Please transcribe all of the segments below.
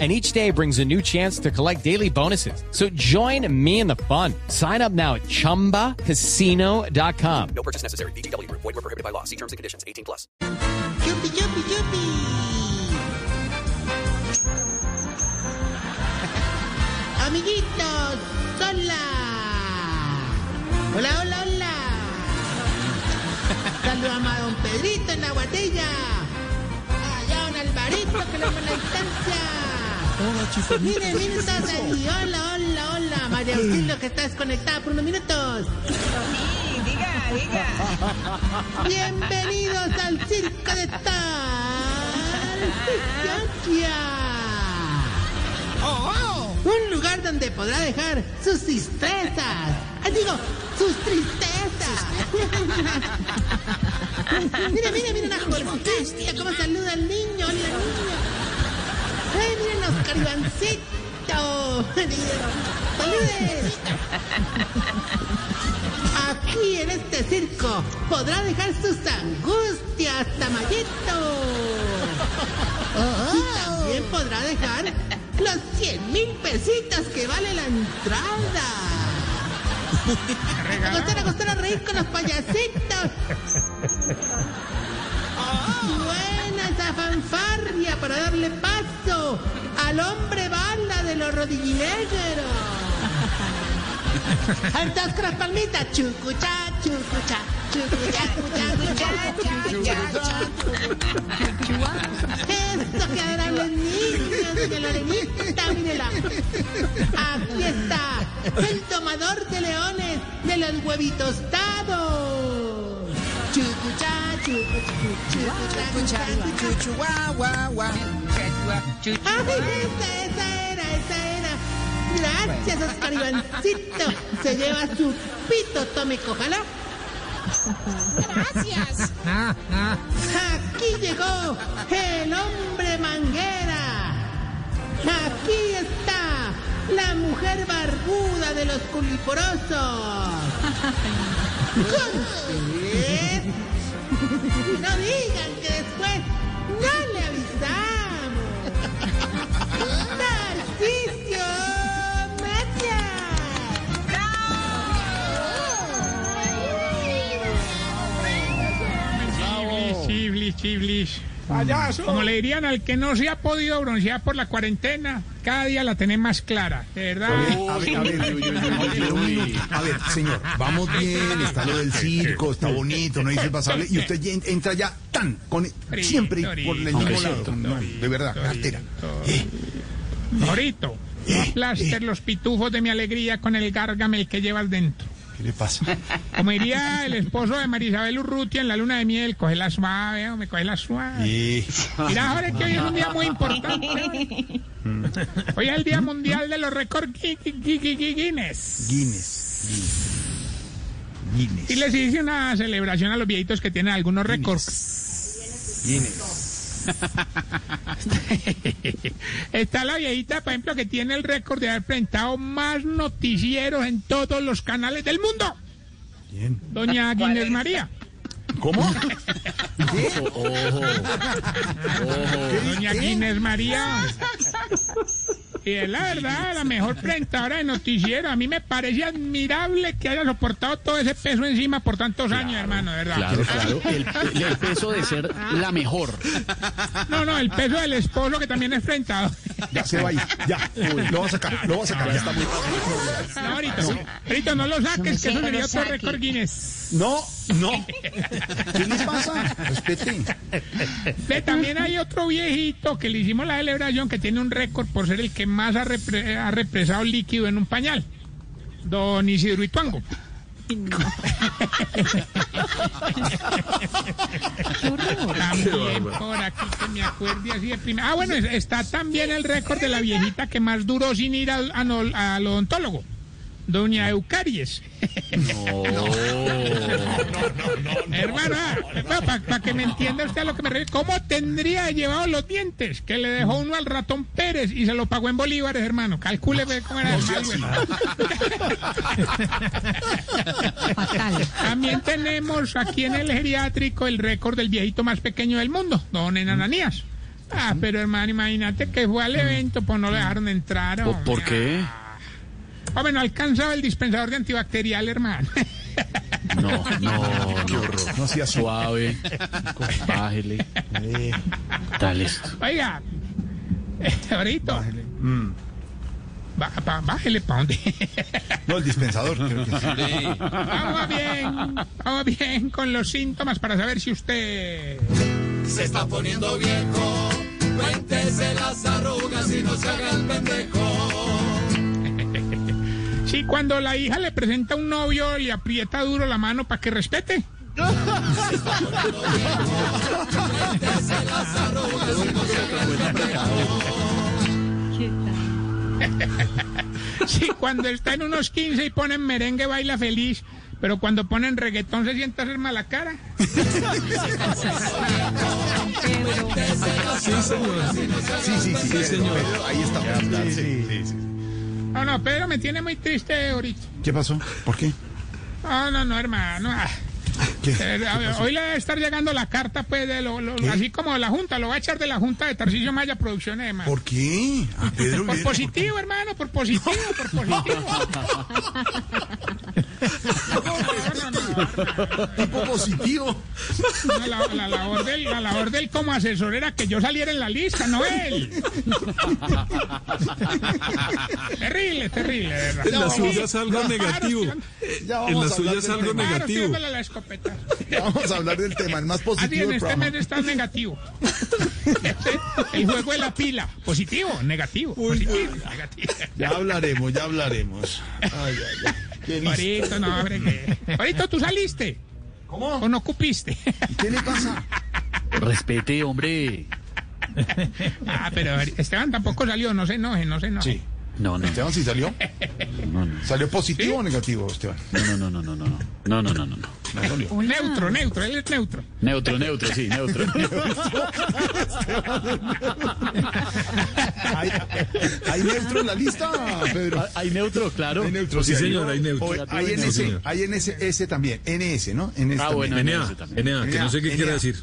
and each day brings a new chance to collect daily bonuses. So join me in the fun. Sign up now at ChumbaCasino.com. No purchase necessary. BGW. Void were prohibited by law. See terms and conditions. 18 plus. ¡Yupi, yupi, yupi! Amiguitos, hola. Hola, hola, hola. Saludamos a don Pedrito en la guatella. Allá don Alvarito que lo llama la distancia. Hola. Miren, miren todos ahí. Hola, hola, hola. María Auxilio que está desconectada por unos minutos. Sí, diga, diga. Bienvenidos al circo de tal. Un lugar donde podrá dejar sus tristezas. Digo, sus tristezas. mira, mira, mira una jovencita cómo saluda al niño. Hola, niño. Ay, miren Oscar Ivancito. ¡Saludes! Aquí en este circo podrá dejar sus angustias, Tamayito. Y también podrá dejar los 100 mil pesitos que vale la entrada. Acostar, acostar a reír con los payasitos. Buena esa fanfarria para darle paso al hombre bala de los rodillinegros. Entonces con las palmitas, chucucha, chucucha, chucucha, chucucha, Esto que adoran los niños de Lorenita, mírela. Aquí está, el tomador de leones de los huevitos dados. Esa, esa era, esa era. Gracias, Oscar Ivancito. Se lleva su pito, tome, cójalo. Gracias. Aquí llegó el hombre manguera. Aquí está la mujer barbuda de los culiporosos. Con. No digan que después no le avisamos. Narciso Maya. Chiblis, chiblis, chiblis. Como le dirían al que no se ha podido broncear por la cuarentena, cada día la tenés más clara, de verdad. A ver, a ver, a ver, señor, vamos bien, está lo del circo, está bonito, no dice pasable, y usted entra ya tan, con, siempre por el mismo lado. No, de verdad, cartera. Eh, Morito, no aplaster los pitufos de mi alegría con el gárgamel que llevas dentro. ¿Qué le pasa? Como diría el esposo de Marisabel Urrutia en la luna de miel, coge la suave, me coge la suave. Eh, Mira, ahora que hoy es un día muy importante. Hoy es el Día Mundial de los Récords Gui- Gui- Gui- Gui- Guinness. Guinness. Guinness. Y les hice una celebración a los viejitos que tienen algunos récords. Guinness. Está la viejita, por ejemplo, que tiene el récord de haber presentado más noticieros en todos los canales del mundo. Doña Guinness María. ¿Cómo? Doña Guinness María. Y es la verdad, la mejor presentadora de noticiero. A mí me parece admirable que haya soportado todo ese peso encima por tantos años, hermano, de verdad. Claro, claro. El, el peso de ser la mejor. No, no, el peso del esposo que también es presentador. Ya se va ahí, ya. Lo va a sacar, lo va a sacar. Ya está muy No, ahorita, ahorita no lo saques, que eso sería otro récord Guinness. No, no. ¿Qué le pasa? Respete. Ve, también hay otro viejito que le hicimos la celebración que tiene un récord por ser el que más ha, repre- ha represado líquido en un pañal. Don Isidro Ituango. También por aquí que me acuerde así de primera. Ah, bueno, es- está también el récord de la viejita que más duró sin ir al, ano- al odontólogo. Doña Eucaries. Hermano, para que me entienda usted a lo que me refiero, ¿cómo tendría llevado los dientes? Que le dejó uno al ratón Pérez y se lo pagó en bolívares, hermano. Calcule cómo era el mal, güey. Fatal. También tenemos aquí en el geriátrico el récord del viejito más pequeño del mundo, don Enananías. Ah, pero hermano, imagínate que fue al evento, pues no le dejaron entrar. ¿Por, por qué? Hombre, no alcanzaba el dispensador de antibacterial, hermano. No, no, no. No sea Suave. Bájele. Dale esto. Oiga, eh, ahorita. Ba- ba- bájele para dónde. No, el dispensador. creo que sí. vamos bien, vamos bien con los síntomas para saber si usted. Se está poniendo viejo. Cuéntese las arrugas y no se haga el pendejo. Si cuando la hija le presenta a un novio le aprieta duro la mano para que respete. Si cuando está en unos 15 y ponen merengue baila feliz, pero cuando ponen reggaetón se sienta a hacer mala cara. Pedro. Sí, sí, sí, señor. Ahí está. Sí, sí, sí. No, no, Pedro me tiene muy triste ahorita. ¿Qué pasó? ¿Por qué? No, no, no, hermano. ah. ¿Qué? Eh, a hoy le debe estar llegando la carta, pues, de lo, lo- así como de la Junta, lo va a echar de la Junta de Tarcisio Maya Producciones, hermano. ¿Por qué? A Pedro Por positivo, hermano, por positivo, por positivo. No, no, no, tipo positivo. No, la, la labor del, la labor del como asesor era que yo saliera en la lista, no él. terrible, terrible, de verdad. En la suya es algo negativo. Ya En la a suya es algo tema. Claro, negativo. tirándole la escopeta. Ya vamos a hablar del tema, el más Así positivo en del este programa. mes está negativo. El juego de la pila. Positivo, negativo. Positivo, negativo. Ya hablaremos, ya hablaremos. Ay, ay, ay. Ahorita no, hombre, que... Ahorita tú saliste. ¿Cómo? ¿O no cupiste? ¿Qué le pasa? Respete, hombre. Ah, pero Esteban tampoco salió, no se enoje, no se enoje. Sí. No, no. Esteban, ¿sí salió? No, no. ¿Salió positivo o negativo, Esteban? No, no, no, no, no, no. No, no, no, no, no. No salió. Neutro, neutro, él es neutro. Neutro, neutro, sí, neutro. ¿Hay, hay neutro en la lista, Pedro? ¿Hay neutro? Claro. Hay neutro, Sí, hay. señor, hay neutro. Hay NS, hay NS, S también. NS, ¿no? NS Ah, bueno. NA. NA, que no sé qué quiere decir.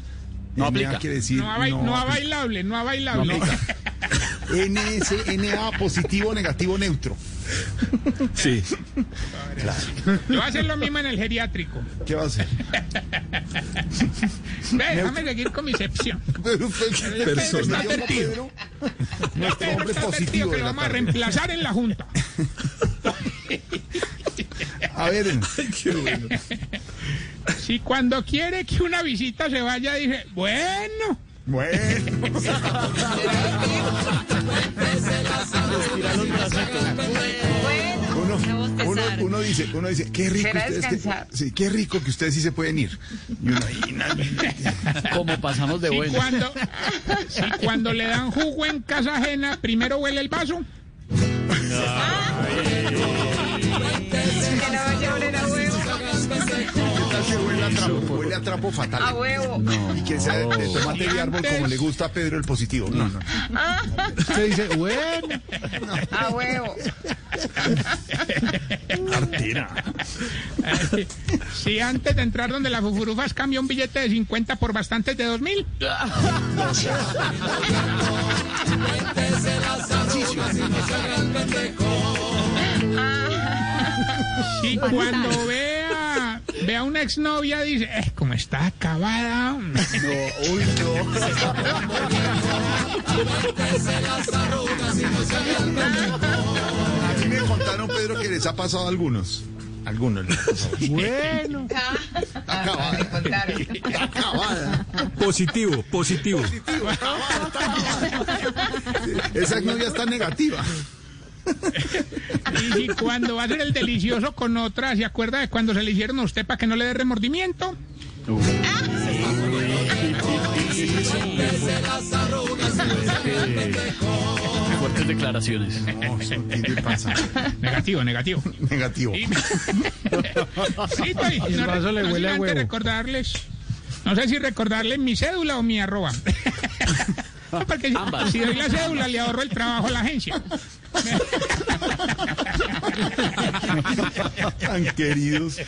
No NA aplica. quiere decir No a, bai- no a bailable, no a bailable. NS, NA, positivo, negativo, neutro. Sí. Yo voy a hacer lo mismo en el geriátrico. ¿Qué va a hacer? Ve, déjame seguir con mi sección. Pero usted- Persona. Está advertido. Nuestro Pedro hombre está advertido positivo que de lo la vamos a tarde. reemplazar en la Junta. A ver, Si cuando quiere que una visita se vaya, dice, bueno, bueno. Uno, uno, uno dice, uno dice, qué rico ustedes que, sí, qué rico que ustedes sí se pueden ir. Y uno ahí, Como pasamos de bueno. cuando, si cuando le dan jugo en casa ajena, primero huele el vaso. Que huele a trapo? Huele a trapo fatal. A huevo. Y que sea de tomate y árbol como le gusta a Pedro el positivo. No, no. Usted dice, bueno. A huevo. Artera. Si antes de entrar donde las fufurufas cambia un billete de 50 por bastantes de 2000. Si cuando vea, vea una exnovia dice, eh, como está acabada. hombre". A mí me contaron, Pedro, que les ha pasado a algunos. Algunos. les ha pasado. Bueno. Contaron. Acabada. Positivo, positivo. Esa novia está negativa. Y si cuando va a ser el delicioso con otra, ¿se acuerda de cuando se le hicieron a usted para que no le dé remordimiento? Fuertes declaraciones. No, ¿qué le pasa? Negativo, negativo. Negativo. Y- Sí, estoy- no, vaso le no huele a huevo. recordarles, no sé si recordarles mi cédula o mi arroba. No, Porque si, si doy la cédula le ahorro el trabajo a la agencia. Tan queridos.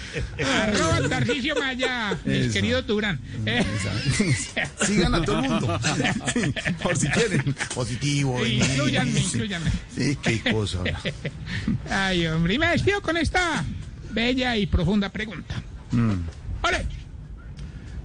Arroba Tarcisio Maya, mis queridos Durán. Eh, Sigan a todo el mundo. Sí, por si quieren. Positivo. incluyanme, sí. incluyanme. Sí, qué cosa. Ay, hombre, y me despido con esta bella y profunda pregunta. Ole,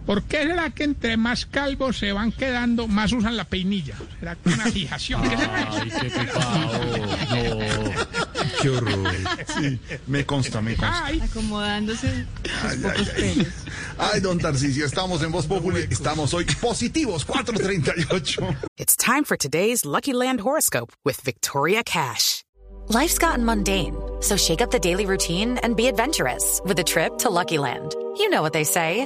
¿por qué será que entre más calvos se van quedando, más usan la peinilla? ¿Será que una fijación? Ay, qué pecado. No. Qué horror. Sí, me consta, me consta. Ay, Acomodándose Ay, pocos ay, ay. pelos. Ay, don Tarcisio, estamos en Voz Populi. Estamos hoy positivos, 438. It's time for today's Lucky Land horoscope with Victoria Cash. Life's gotten mundane, so shake up the daily routine and be adventurous with a trip to Lucky Land. You know what they say.